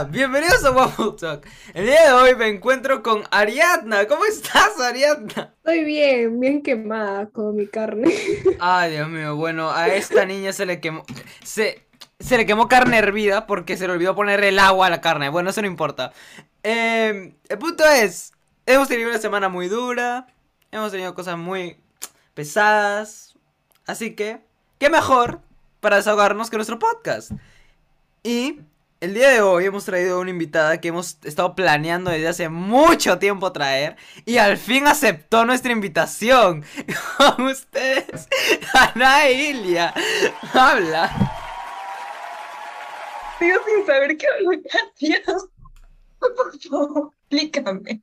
Hola, bienvenidos a Waffle Talk. El día de hoy me encuentro con Ariadna. ¿Cómo estás, Ariadna? Estoy bien, bien quemada con mi carne. Ay, Dios mío, bueno, a esta niña se le quemó. Se, se le quemó carne hervida porque se le olvidó poner el agua a la carne. Bueno, eso no importa. Eh, el punto es: hemos tenido una semana muy dura. Hemos tenido cosas muy pesadas. Así que, ¿qué mejor para desahogarnos que nuestro podcast? Y el día de hoy hemos traído a una invitada que hemos estado planeando desde hace mucho tiempo traer y al fin aceptó nuestra invitación. Con ustedes, Ana Ilia. Habla. Sigo sin saber qué hablo Gracias. Por favor, explícame.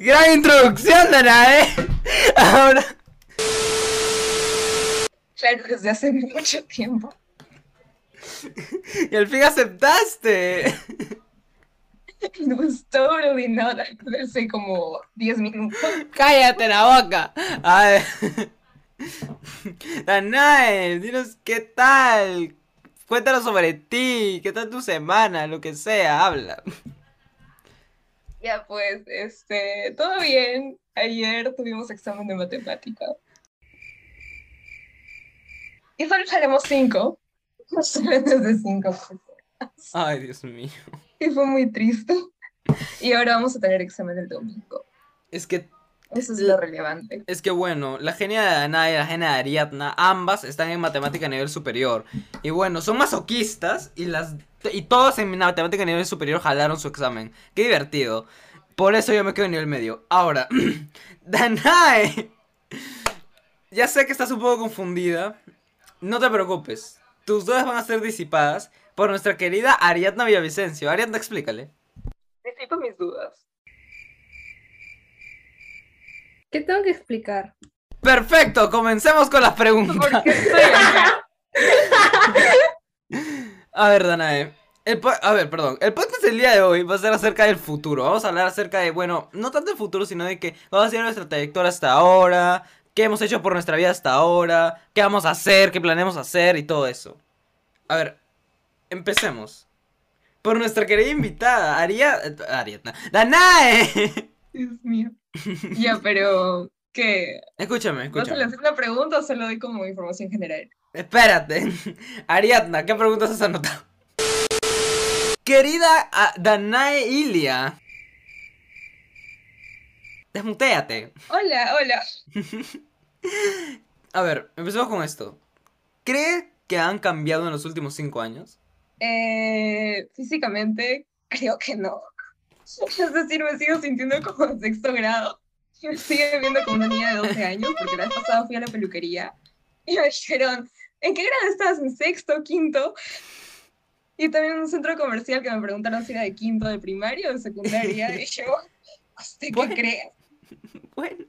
Gran introducción, Ana, ¿eh? Ahora. Claro, desde hace mucho tiempo. Y al fin aceptaste. Gustó, pero de nada. Hace como 10 minutos. Cállate la boca. A ver. Danae, dinos qué tal. Cuéntanos sobre ti, qué tal tu semana, lo que sea, habla. Ya pues, este, todo bien. Ayer tuvimos examen de matemática. Y solo haremos 5. Solamente de 5 personas. Ay, Dios mío. Y fue muy triste. Y ahora vamos a tener examen el domingo. Es que, Eso es lo relevante. es que bueno, la genia de Danae y la genia de Ariadna, ambas están en matemática a nivel superior. Y bueno, son masoquistas y las y todos en matemática a nivel superior jalaron su examen. Qué divertido. Por eso yo me quedo en nivel medio. Ahora, Danae. Ya sé que estás un poco confundida. No te preocupes. Tus dudas van a ser disipadas por nuestra querida Ariadna Villavicencio. Ariadna, explícale. Disipo mis dudas. ¿Qué tengo que explicar? Perfecto, comencemos con las preguntas. ¿Por qué estoy acá? A ver, Danae. el a ver, perdón. El podcast del día de hoy va a ser acerca del futuro. Vamos a hablar acerca de, bueno, no tanto del futuro, sino de que vamos a hacer nuestra trayectoria hasta ahora, qué hemos hecho por nuestra vida hasta ahora, qué vamos a hacer, qué planeamos hacer y todo eso. A ver, empecemos. Por nuestra querida invitada, Aria... Ariadna. ¡Danae! Dios mío. Ya, pero ¿qué? Escúchame, ¿Vas a escúchame. lanzar una pregunta o solo doy como información general? Espérate. Ariadna, ¿qué preguntas has anotado? Querida ah, Danae Ilia. Desmuteate. Hola, hola. A ver, empecemos con esto. ¿Cree que han cambiado en los últimos cinco años? Eh, físicamente, creo que no. Es decir, me sigo sintiendo como en sexto grado. Me sigue viendo como una niña de 12 años, porque la vez pasada fui a la peluquería y me dijeron, ¿en qué grado estás? ¿En sexto, quinto? Y también en un centro comercial que me preguntaron si era de quinto, de primaria o de secundaria. Y yo, ¿usted qué Bueno. cree? Bueno.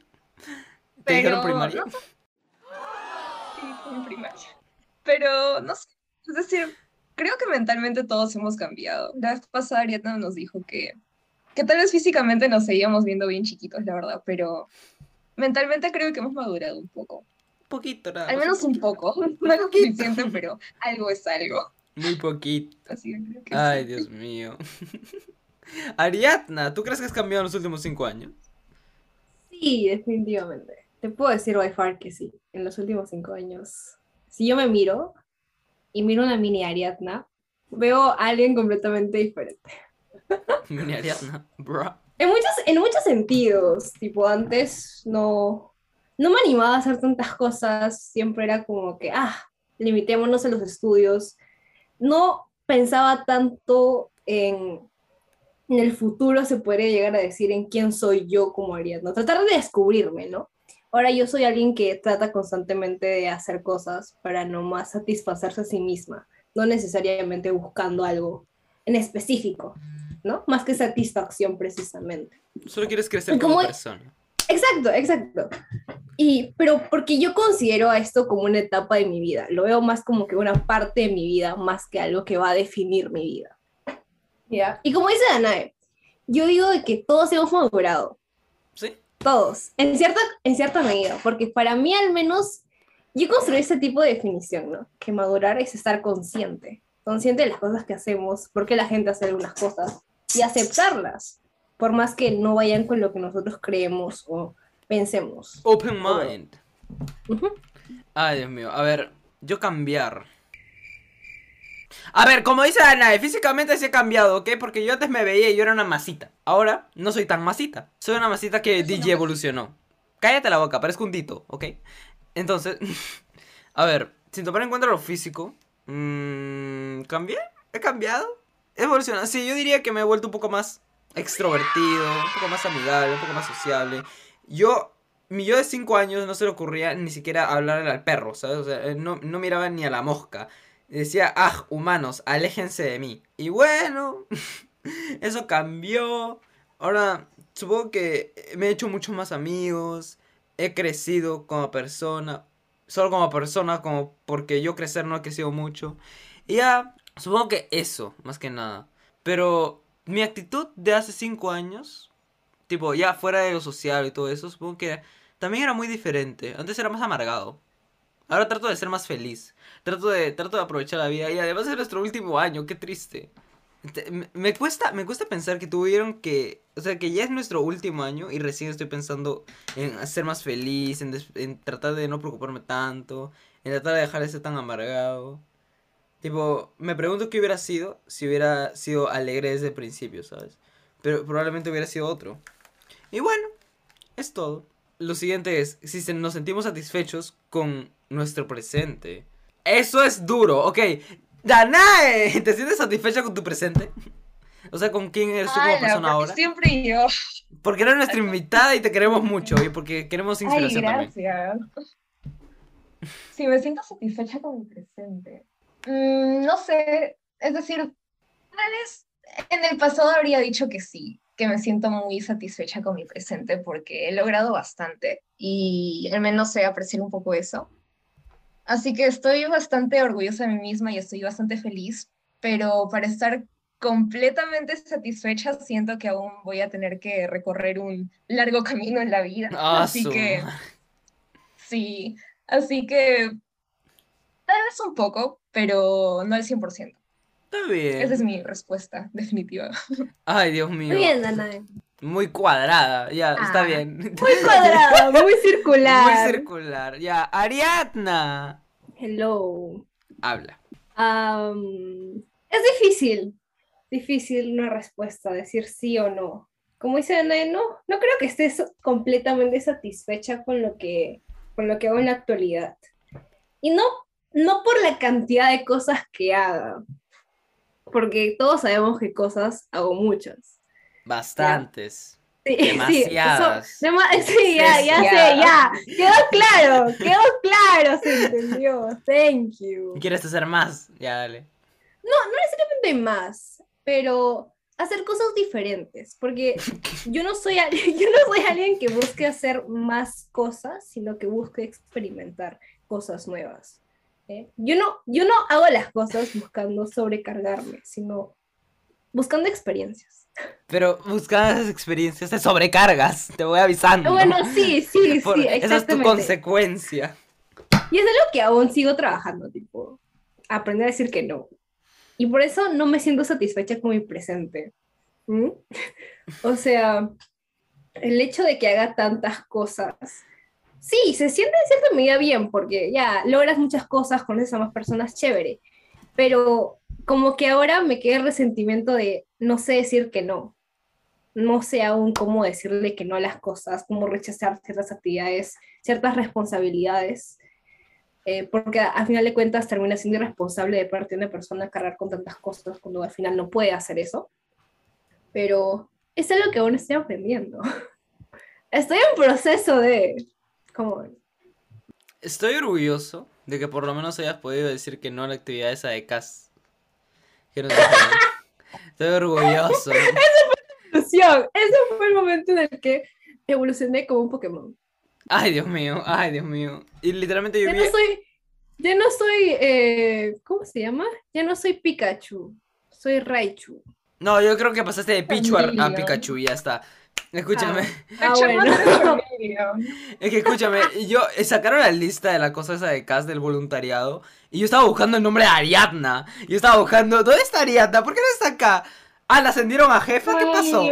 ¿Te dijeron Pero, primaria? no sé. Sí, fue en primaria. Pero, no sé, es decir, creo que mentalmente todos hemos cambiado. La vez pasada Ariadna nos dijo que, que tal vez físicamente nos seguíamos viendo bien chiquitos, la verdad, pero mentalmente creo que hemos madurado un poco. Un poquito, nada. Al menos un poco. No es suficiente, pero algo es algo. Muy poquito. Así que creo que Ay, sí. Dios mío. Ariadna, ¿tú crees que has cambiado en los últimos cinco años? Sí, definitivamente. Te puedo decir by far que sí. En los últimos cinco años, si yo me miro y miro una mini Ariadna, veo a alguien completamente diferente. Mini Ariadna, bro. En muchos, en muchos sentidos, tipo antes no, no me animaba a hacer tantas cosas, siempre era como que, ah, limitémonos a los estudios. No pensaba tanto en, en el futuro, se podría llegar a decir, en quién soy yo como Ariadna, tratar de descubrirme, ¿no? Ahora yo soy alguien que trata constantemente de hacer cosas para nomás satisfacerse a sí misma, no necesariamente buscando algo en específico. ¿no? Más que satisfacción precisamente. Solo quieres crecer ¿Y como persona. Exacto, exacto. Y, pero porque yo considero a esto como una etapa de mi vida, lo veo más como que una parte de mi vida, más que algo que va a definir mi vida. ¿Ya? Y como dice Danae, yo digo de que todos hemos madurado, ¿Sí? todos, en cierta, en cierta medida, porque para mí al menos, yo construí ese tipo de definición, ¿no? Que madurar es estar consciente. consciente de las cosas que hacemos, por qué la gente hace algunas cosas, y aceptarlas, por más que no vayan con lo que nosotros creemos o pensemos. Open mind. Ujú. Ay, Dios mío. A ver, yo cambiar. A ver, como dice Ana, físicamente sí he cambiado, ¿ok? Porque yo antes me veía y yo era una masita. Ahora no soy tan masita. Soy una masita que DJ evolucionó. Cállate la boca, parezco un dito, ¿ok? Entonces, a ver, sin tomar en cuenta lo físico, mmm, ¿cambié? ¿He cambiado? ¿He evolucionado? Sí, yo diría que me he vuelto un poco más extrovertido, un poco más amigable, un poco más sociable. Yo, mi yo de 5 años no se le ocurría ni siquiera hablarle al perro, ¿sabes? O sea, eh, no, no miraba ni a la mosca. Decía, ah, humanos, aléjense de mí. Y bueno, eso cambió. Ahora, supongo que me he hecho muchos más amigos. He crecido como persona. Solo como persona, como porque yo crecer no he crecido mucho. Y ya, supongo que eso, más que nada. Pero mi actitud de hace 5 años, tipo, ya fuera de lo social y todo eso, supongo que también era muy diferente. Antes era más amargado. Ahora trato de ser más feliz. Trato de, trato de aprovechar la vida. Y además es nuestro último año, qué triste. Te- Me, cuesta, me cuesta pensar que tuvieron que. O sea, que ya es nuestro último año y recién estoy pensando en ser más feliz, en, en tratar de no preocuparme tanto, en tratar de dejar de ser tan amargado. Tipo, me pregunto qué hubiera sido si hubiera sido alegre desde el principio, ¿sabes? Pero probablemente hubiera sido otro. Y bueno, es todo. Lo siguiente es, si se- nos sentimos satisfechos con nuestro presente. Eso es duro, ok. Danae, ¿te sientes satisfecha con tu presente? O sea, ¿con quién eres tú como persona ahora? Siempre yo. Porque eres nuestra invitada y te queremos mucho y porque queremos Ay, inspiración también. gracias. Sí, me siento satisfecha con mi presente. Mm, no sé, es decir, tal vez en el pasado habría dicho que sí, que me siento muy satisfecha con mi presente porque he logrado bastante y al menos sé apreciar un poco eso. Así que estoy bastante orgullosa de mí misma y estoy bastante feliz, pero para estar completamente satisfecha siento que aún voy a tener que recorrer un largo camino en la vida. Ah, Así que. Sí, así que tal vez un poco, pero no al 100%. Está bien. Esa es mi respuesta definitiva. Ay, Dios mío. Muy bien, Danae. Muy Muy cuadrada. Ya, está Ah. bien. cuadrada, muy circular. Muy circular. Ya, Ariadna. Hello. Habla. Es difícil, difícil una respuesta, decir sí o no. Como dice Danae, no, no creo que estés completamente satisfecha con lo que, con lo que hago en la actualidad. Y no, no por la cantidad de cosas que haga, porque todos sabemos que cosas hago muchas. Bastantes. Sí, sí, eso- Demasiadas. sí, ya, ya sé, ya. Quedó claro, quedó claro, se entendió. Thank you. ¿Y ¿Quieres hacer más? Ya, dale. de más, pero hacer cosas diferentes, porque yo no soy yo no soy alguien que busque hacer más cosas, sino que busque experimentar cosas nuevas. ¿Eh? Yo no yo no hago las cosas buscando sobrecargarme, sino buscando experiencias. Pero buscando esas experiencias te sobrecargas. Te voy avisando. Bueno, sí, sí, Por- sí, esa es tu consecuencia. Y es algo que aún sigo trabajando, tipo, aprender a decir que no. Y por eso no me siento satisfecha con mi presente. ¿Mm? O sea, el hecho de que haga tantas cosas, sí, se siente en cierta medida bien, porque ya logras muchas cosas, conoces a más personas, chévere. Pero como que ahora me queda el resentimiento de no sé decir que no. No sé aún cómo decirle que no a las cosas, cómo rechazar ciertas actividades, ciertas responsabilidades eh, porque a, a final de cuentas termina siendo irresponsable de parte de una persona cargar con tantas cosas cuando al final no puede hacer eso. Pero es algo que aún estoy aprendiendo. Estoy en proceso de... ¿Cómo? Estoy orgulloso de que por lo menos hayas podido decir que no a la actividad esa de CAS. Que no te jodan. Estoy orgulloso. Evolución. Ese fue el momento en el que evolucioné como un Pokémon. Ay, Dios mío, ay, Dios mío. Y literalmente yo Ya vi... no soy... Ya no soy... eh, ¿Cómo se llama? Ya no soy Pikachu. Soy Raichu. No, yo creo que pasaste de Pichu a, a. Pikachu y ya está. Escúchame, Ah, bueno. medio. es que escúchame, yo eh, sacaron la lista de la cosa esa de cast del voluntariado y yo estaba buscando el nombre de Ariadna. Yo estaba buscando, ¿dónde está Ariadna? ¿Por qué no está acá? Ah, la ascendieron a jefa, ¿qué pasó?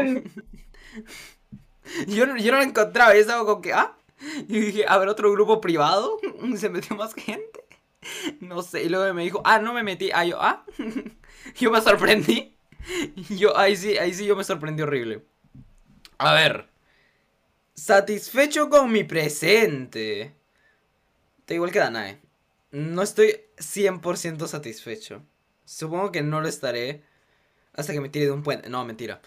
Yo, no- yo no la encontraba, yo estaba como que, ah, y dije, a ver, otro grupo privado, se metió más gente, no sé, y luego me dijo, ah, no me metí, ah, yo, ah, yo me sorprendí, yo, ahí sí, ahí sí yo me sorprendí horrible. A ver, satisfecho con mi presente, da igual que Danae, no estoy 100% satisfecho, supongo que no lo estaré hasta que me tire de un puente, no, mentira.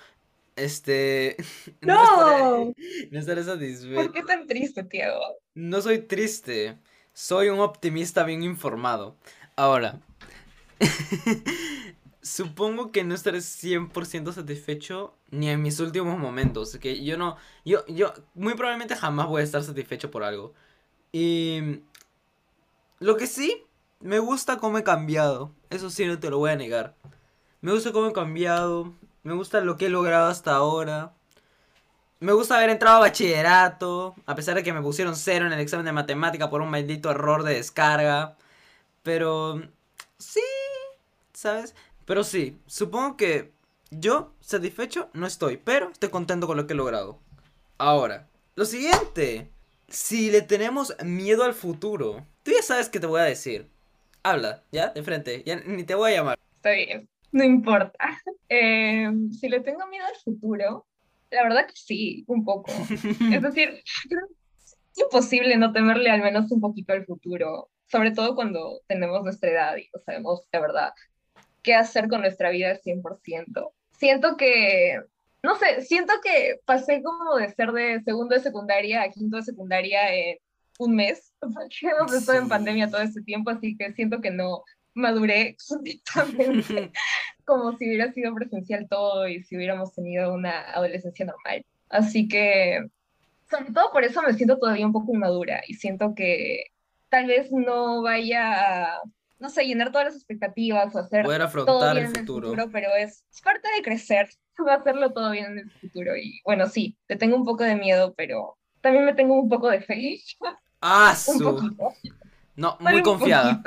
Este. ¡No! estaré- no estaré ¿Por satisfecho. qué tan triste, Tiago? No soy triste. Soy un optimista bien informado. Ahora. Supongo que no estaré 100% satisfecho ni en mis últimos momentos. Que yo no. Yo, yo muy probablemente jamás voy a estar satisfecho por algo. Y. Lo que sí, me gusta cómo he cambiado. Eso sí, no te lo voy a negar. Me gusta cómo he cambiado. Me gusta lo que he logrado hasta ahora. Me gusta haber entrado a bachillerato, a pesar de que me pusieron cero en el examen de matemática por un maldito error de descarga. Pero sí, ¿sabes? Pero sí, supongo que yo satisfecho no estoy, pero estoy contento con lo que he logrado. Ahora, lo siguiente, si le tenemos miedo al futuro, tú ya sabes qué te voy a decir. Habla, ¿ya? De frente, ya ni te voy a llamar. Está bien, no importa. Eh, si le tengo miedo al futuro, la verdad que sí, un poco. Es decir, es imposible no temerle al menos un poquito al futuro, sobre todo cuando tenemos nuestra edad y no sabemos de verdad qué hacer con nuestra vida al 100%. Siento que, no sé, siento que pasé como de ser de segundo de secundaria a quinto de secundaria en un mes, porque hemos estado en pandemia todo este tiempo, así que siento que no maduré completamente como si hubiera sido presencial todo y si hubiéramos tenido una adolescencia normal. Así que, sobre todo por eso me siento todavía un poco inmadura y siento que tal vez no vaya a, no sé, llenar todas las expectativas o hacer Poder todo afrontar bien el en el futuro. futuro, pero es, es parte de crecer, va a hacerlo todo bien en el futuro. Y bueno, sí, le tengo un poco de miedo, pero también me tengo un poco de fe. ¡Ah, Un su! poquito. No, muy confiada.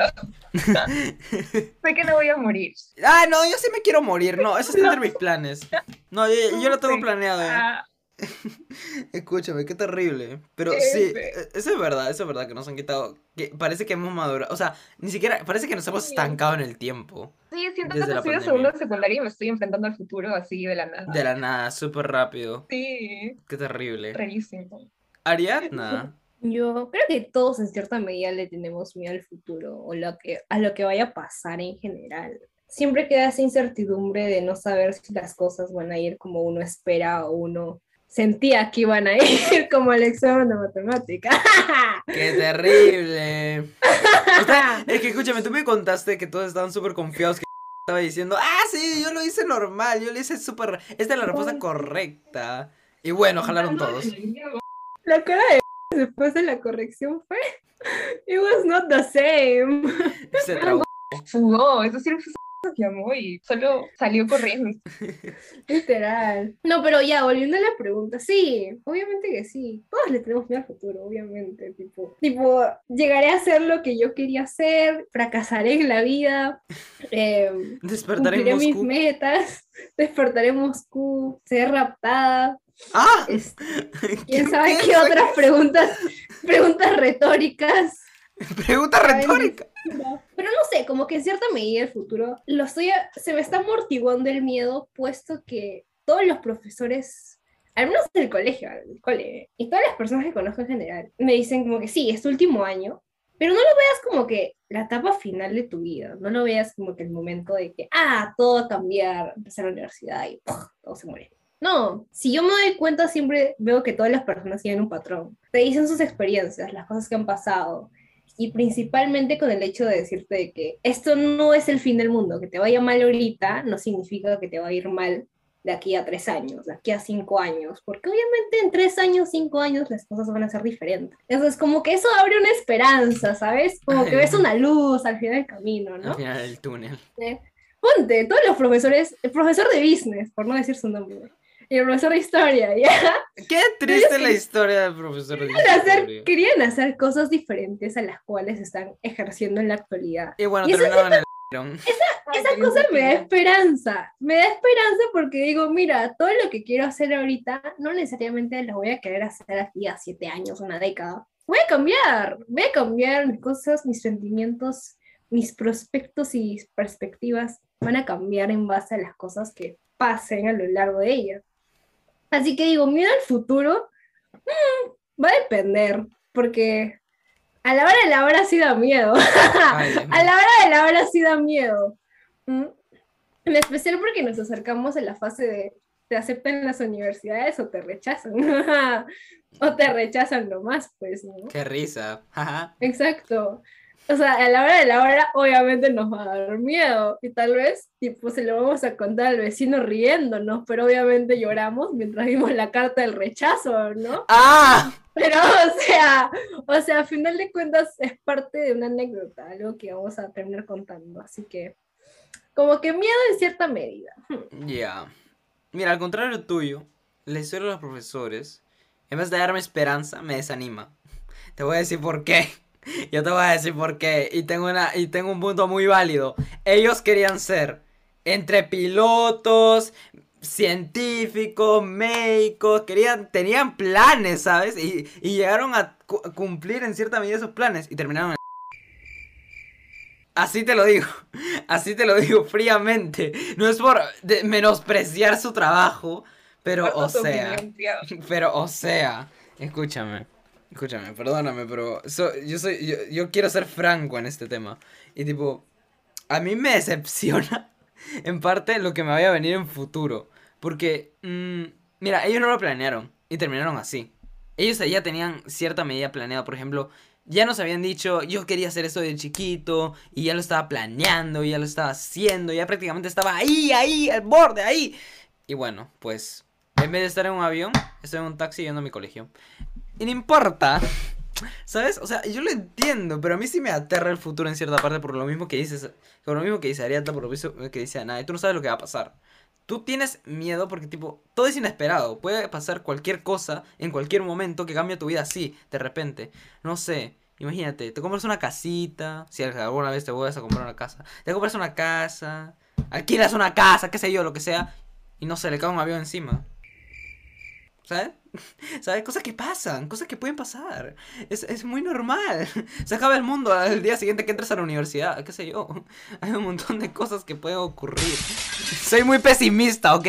sé que no voy a morir. Ah, no, yo sí me quiero morir. No, eso está entre mis planes. No, yo, yo lo tengo planeado. ya. Ah, Escúchame, qué terrible. Pero sí, feo. e- eso es verdad, eso es verdad que nos han quitado. Que parece que hemos madurado. O sea, ni siquiera. Parece que nos hemos estancado en el tiempo. sí, siento Desde que estoy pandemia. segundo de secundaria y me estoy enfrentando al futuro así de la nada. De la nada, súper rápido. Sí, Qué terrible. rarísimo. Ariadna. Yo creo que todos en cierta medida le tenemos miedo al futuro o lo que, a lo que vaya a pasar en general. Siempre queda esa incertidumbre de no saber si las cosas van a ir como uno espera o uno sentía que iban a ir, como el examen de matemática. ¡Qué terrible! O sea, es que escúchame, tú me contaste que todos estaban súper confiados que estaba diciendo, ah, sí, yo lo hice normal, yo lo hice súper... Esta es la respuesta correcta. Y bueno, jalaron todos. La cara de después de la corrección fue, it was not the same. Se trabó. Fugó, es decir, llamó y solo salió corriendo. Literal. No, pero ya, volviendo a la pregunta, sí, obviamente que sí. Todos le tenemos miedo al futuro, obviamente. Tipo, tipo, llegaré a hacer lo que yo quería hacer, fracasaré en la vida, eh, Despertar en cumpliré mis metas, despertaré en Moscú, seré raptada. ¡Ah! es- ¿Quién ¿Qué- sabe qué otras preguntas, preguntas retóricas? Pregunta Ay, retórica. Pero no sé, como que en cierta medida el futuro lo estoy, a- se me está amortiguando el miedo, puesto que todos los profesores, al menos del colegio, del cole, y todas las personas que conozco en general, me dicen como que sí, es tu último año, pero no lo veas como que la etapa final de tu vida, no lo veas como que el momento de que, ah, todo va a cambiar, empezar la universidad y ¡puf! todo se muere. No, si yo me doy cuenta, siempre veo que todas las personas tienen un patrón. Te dicen sus experiencias, las cosas que han pasado, y principalmente con el hecho de decirte de que esto no es el fin del mundo, que te vaya mal ahorita no significa que te va a ir mal de aquí a tres años, de aquí a cinco años, porque obviamente en tres años, cinco años las cosas van a ser diferentes. Entonces como que eso abre una esperanza, ¿sabes? Como que ves una luz al final del camino, Al ¿no? final del túnel. Ponte, todos los profesores, el profesor de business, por no decir su nombre, el profesor de historia, ¿ya? Qué triste la historia del profesor de Querían hacer, historia. querían hacer cosas diferentes a las cuales están ejerciendo en la actualidad. Y bueno, y eso terminaron en el... Esa cosa me da esperanza, me da esperanza porque digo, mira, todo lo que quiero hacer ahorita no necesariamente lo voy a querer hacer aquí a siete años, una década. Voy a cambiar, voy a cambiar mis cosas, mis sentimientos, mis prospectos y mis perspectivas van a cambiar en base a las cosas que pasen a lo largo de ella. Así que digo, mira el futuro, mm, va a depender, porque a la hora de la hora sí da miedo. Ay, a la hora de la hora sí da miedo. ¿Mm? En especial porque nos acercamos a la fase de te aceptan las universidades o te rechazan. o te rechazan nomás, pues, ¿no? Qué risa. Exacto. O sea, a la hora de la hora, obviamente nos va a dar miedo. Y tal vez, tipo, se lo vamos a contar al vecino riéndonos, pero obviamente lloramos mientras vimos la carta del rechazo, ¿no? ¡Ah! Pero, o sea, o sea, a final de cuentas es parte de una anécdota, algo que vamos a terminar contando. Así que, como que miedo en cierta medida. Ya. Mira, al contrario tuyo, la historia de los profesores, en vez de darme esperanza, me desanima. Te voy a decir por qué. Yo te voy a decir por qué. Y tengo, una, y tengo un punto muy válido. Ellos querían ser entre pilotos, científicos, médicos, querían, tenían planes, ¿sabes? Y, y llegaron a cu- cumplir en cierta medida esos planes y terminaron en Así te lo digo, así te lo digo fríamente. No es por menospreciar su trabajo, pero o sea, opinión, pero o sea, escúchame, escúchame, perdóname, pero so- yo soy, yo, yo quiero ser franco en este tema. Y tipo, a mí me decepciona en parte lo que me vaya a venir en futuro. Porque, mm, mira, ellos no lo planearon y terminaron así. Ellos ya tenían cierta medida planeada, por ejemplo, ya nos habían dicho, yo quería hacer esto de chiquito, y ya lo estaba planeando, ya lo estaba haciendo, ya prácticamente estaba ahí, ahí, al borde, ahí. Y bueno, pues, en vez de estar en un avión, estoy en un taxi yendo a mi colegio. Y no importa, ¿sabes? O sea, yo lo entiendo, pero a mí sí me aterra el futuro en cierta parte por lo mismo que dices, por lo mismo que dice Ariata, por lo mismo que dice Ana, y tú no sabes lo que va a pasar. Tú tienes miedo porque, tipo, todo es inesperado. Puede pasar cualquier cosa en cualquier momento que cambie tu vida así, de repente. No sé, imagínate, te compras una casita. Si alguna vez te vuelves a comprar una casa. Te compras una casa, alquilas una casa, qué sé yo, lo que sea. Y no sé, le cae un avión encima. ¿Sabes? ¿Sabes? Cosas que pasan, cosas que pueden pasar. Es, es muy normal. Se acaba el mundo al día siguiente que entras a la universidad, qué sé yo. Hay un montón de cosas que pueden ocurrir. Soy muy pesimista, ¿ok?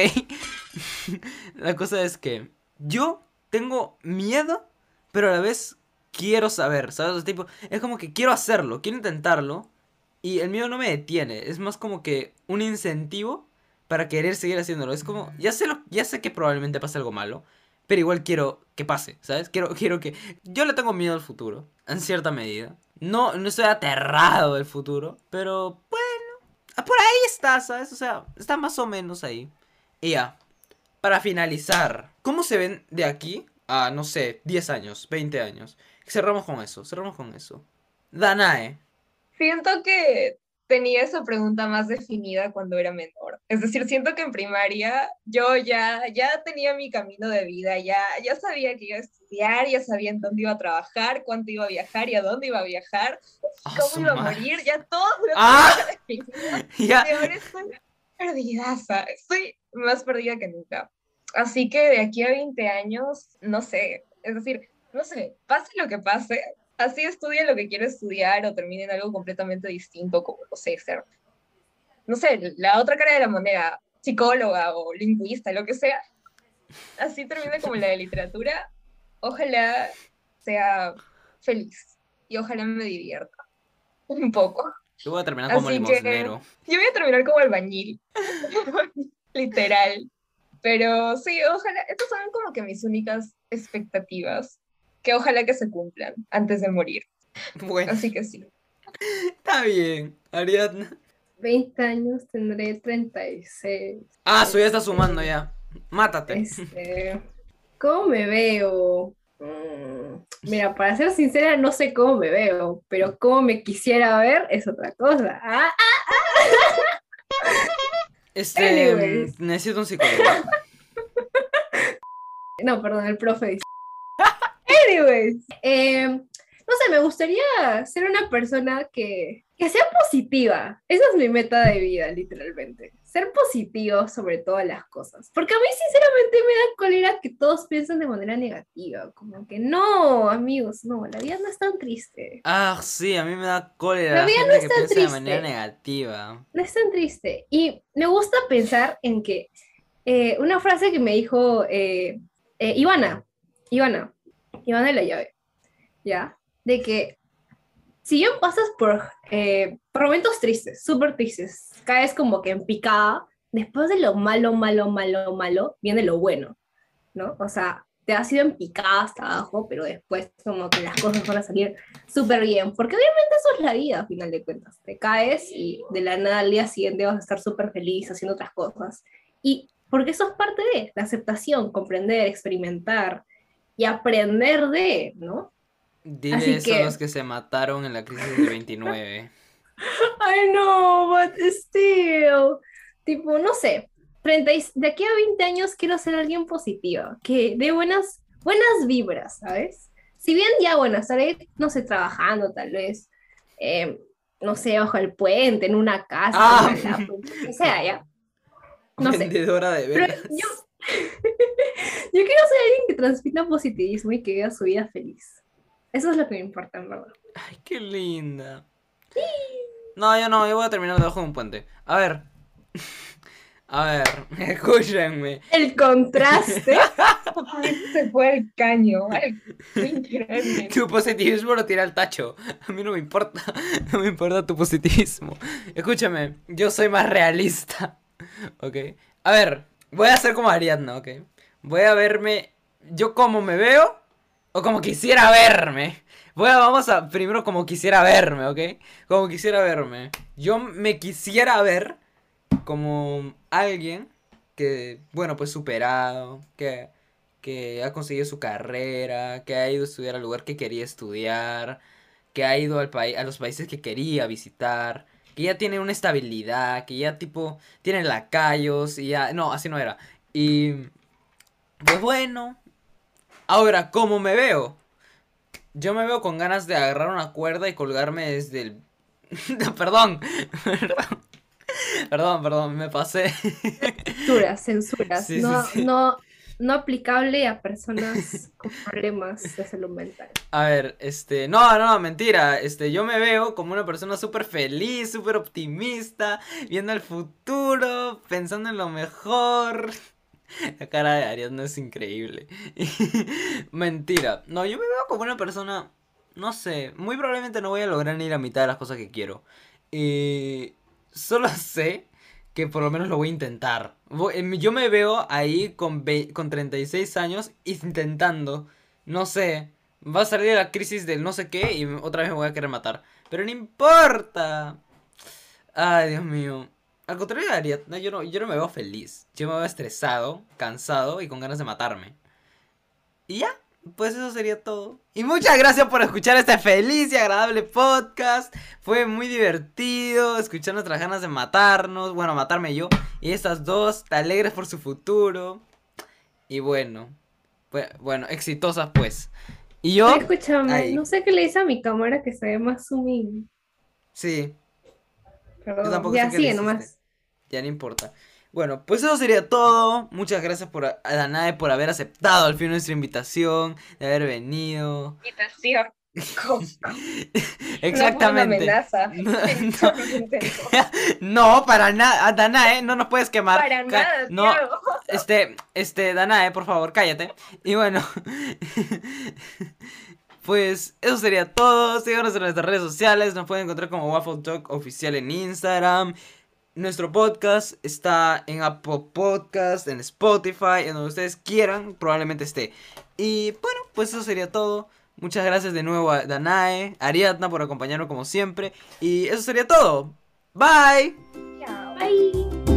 La cosa es que yo tengo miedo, pero a la vez quiero saber, ¿sabes? Tipo, es como que quiero hacerlo, quiero intentarlo, y el miedo no me detiene. Es más como que un incentivo para querer seguir haciéndolo. Es como, ya sé, lo, ya sé que probablemente pase algo malo, pero igual quiero que pase, ¿sabes? Quiero, quiero que... Yo le tengo miedo al futuro, en cierta medida. No, no estoy aterrado del futuro, pero bueno, por ahí está, ¿sabes? O sea, está más o menos ahí. Y ya, para finalizar, ¿cómo se ven de aquí a, no sé, 10 años, 20 años? Cerramos con eso, cerramos con eso. Danae, Siento que tenía esa pregunta más definida cuando era menor. Es decir, siento que en primaria yo ya, ya tenía mi camino de vida, ya, ya sabía que iba a estudiar, ya sabía en dónde iba a trabajar, cuánto iba a viajar y a dónde iba a viajar, cómo iba a morir, ya todo Ah. ya, Y ahora estoy perdidaza, estoy más perdida que nunca. Así que de aquí a 20 años, no sé, es decir, no sé, pase lo que pase, así estudie lo que quiero estudiar o termine en algo completamente distinto, como, no sé, ser, no sé, la otra cara de la moneda, psicóloga o lingüista, lo que sea. Así termine como la de literatura, ojalá sea feliz y ojalá me divierta un poco. yo voy a terminar como limosnero. Yo voy a terminar como albañil, literal. Pero sí, ojalá, estas son como que mis únicas expectativas, que ojalá que se cumplan antes de morir. Bueno, Así que sí. está bien, Ariadna. 20 años tendré 36. Ah, su ya está sumando ya. Mátate. Este, ¿Cómo me veo? Mm, Mira, para ser sincera, no sé cómo me veo, pero cómo me quisiera ver es otra cosa. Ah, Este, Anyways. necesito un psicólogo. No, perdón, el profe dice. Anyways, eh, no sé, me gustaría ser una persona que, que sea positiva. Esa es mi meta de vida, literalmente. Ser positivo sobre todas las cosas. Porque a mí, sinceramente, me da cólera que todos piensen de manera negativa. Como que no, amigos, no, la vida no es tan triste. Ah, sí, a mí me da cólera La la vida gente no que es tan piensa de triste. manera negativa. No es tan triste. Y me gusta pensar en que eh, una frase que me dijo eh, eh, Ivana, Ivana, Ivana de la llave, ¿ya? De que si bien pasas por, eh, por momentos tristes, súper tristes, caes como que en picada, después de lo malo, malo, malo, malo, viene lo bueno, ¿no? O sea, te has ido en picada hasta abajo, pero después como que las cosas van a salir súper bien, porque obviamente eso es la vida, a final de cuentas. Te caes y de la nada al día siguiente vas a estar súper feliz haciendo otras cosas. Y porque eso es parte de la aceptación, comprender, experimentar y aprender de, ¿no? Dile Así eso que- a los que se mataron en la crisis del 29. I know, but still. Tipo, no sé, 30 y- de aquí a 20 años quiero ser alguien positivo, que dé buenas, buenas vibras, ¿sabes? Si bien ya, bueno, estaré, no sé, trabajando tal vez, eh, no sé, bajo el puente, en una casa, Ah. en una laptop, o sea, ya. No sé. Vendedora de Pero velas. yo, yo quiero ser alguien que transmita positivismo y que viva su vida feliz. Eso es lo que me importa, en verdad. Ay, qué linda. No, yo no, yo voy a terminar debajo de un puente. A ver. A ver, escúchenme. El contraste. Se fue el caño. Ay, increíble. Tu positivismo lo tira al tacho. A mí no me importa. No me importa tu positivismo. Escúchame, yo soy más realista. Ok. A ver, voy a hacer como Ariadna, ok. Voy a verme. Yo como me veo. O como quisiera verme. A, vamos a primero como quisiera verme, ¿ok? Como quisiera verme. Yo me quisiera ver como alguien que, bueno, pues superado, que, que ha conseguido su carrera, que ha ido a estudiar al lugar que quería estudiar, que ha ido al país, a los países que quería visitar, que ya tiene una estabilidad, que ya tipo tiene lacayos y ya, no, así no era. Y pues bueno, ahora, ¿cómo me veo? Yo me veo con ganas de agarrar una cuerda y colgarme desde el... perdón, perdón, perdón, perdón, me pasé. Censuras, censuras. Sí, sí, no, sí. no, no aplicable a personas con problemas de salud mental. A ver, este, no, no, mentira, este, yo me veo como una persona súper feliz, súper optimista, viendo el futuro, pensando en lo mejor. La cara de Ariadna es increíble. Mentira, no, yo me veo como una persona, no sé, muy probablemente no voy a lograr ni la mitad de las cosas que quiero. Y solo sé que por lo menos lo voy a intentar. Em, Yo me veo ahí con, con 36 años intentando no sé, va a salir la crisis del no sé qué y otra vez me voy a querer matar. Pero no importa. Ay, Dios mío. Al contrario de Ariadna, yo no, yo no me veo feliz. Yo me veo estresado, cansado y con ganas de matarme. Y ya, pues eso sería todo. Y muchas gracias por escuchar este feliz y agradable podcast. Fue muy divertido escuchar nuestras ganas de matarnos. Bueno, matarme yo. Y estas dos, tan alegres por su futuro. Y bueno, pues, bueno, exitosas pues. Y yo, Pero escúchame, Ahí. no sé qué le hice a mi cámara que se ve más zoom sí, Perdón, tampoco ya sé sigue nomás. ya no importa. Bueno, pues eso sería todo. Muchas gracias por a Danae por haber aceptado al fin nuestra invitación, de haber venido. Invitación. Exactamente. No fue una amenaza. No, Yo lo intento. No, para nada, Danae, no nos puedes quemar. Para Ca- nada, No, este, este, Danae, por favor, cállate. Y bueno, pues eso sería todo. Síganos en nuestras redes sociales. Nos pueden encontrar como Waffle Talk oficial en Instagram. Nuestro podcast está en Apple Podcast, en Spotify, en donde ustedes quieran, probablemente esté. Y bueno, pues eso sería todo. Muchas gracias de nuevo a Danae, Ariadna por acompañarnos como siempre. Y eso sería todo. Bye. Chao. Bye.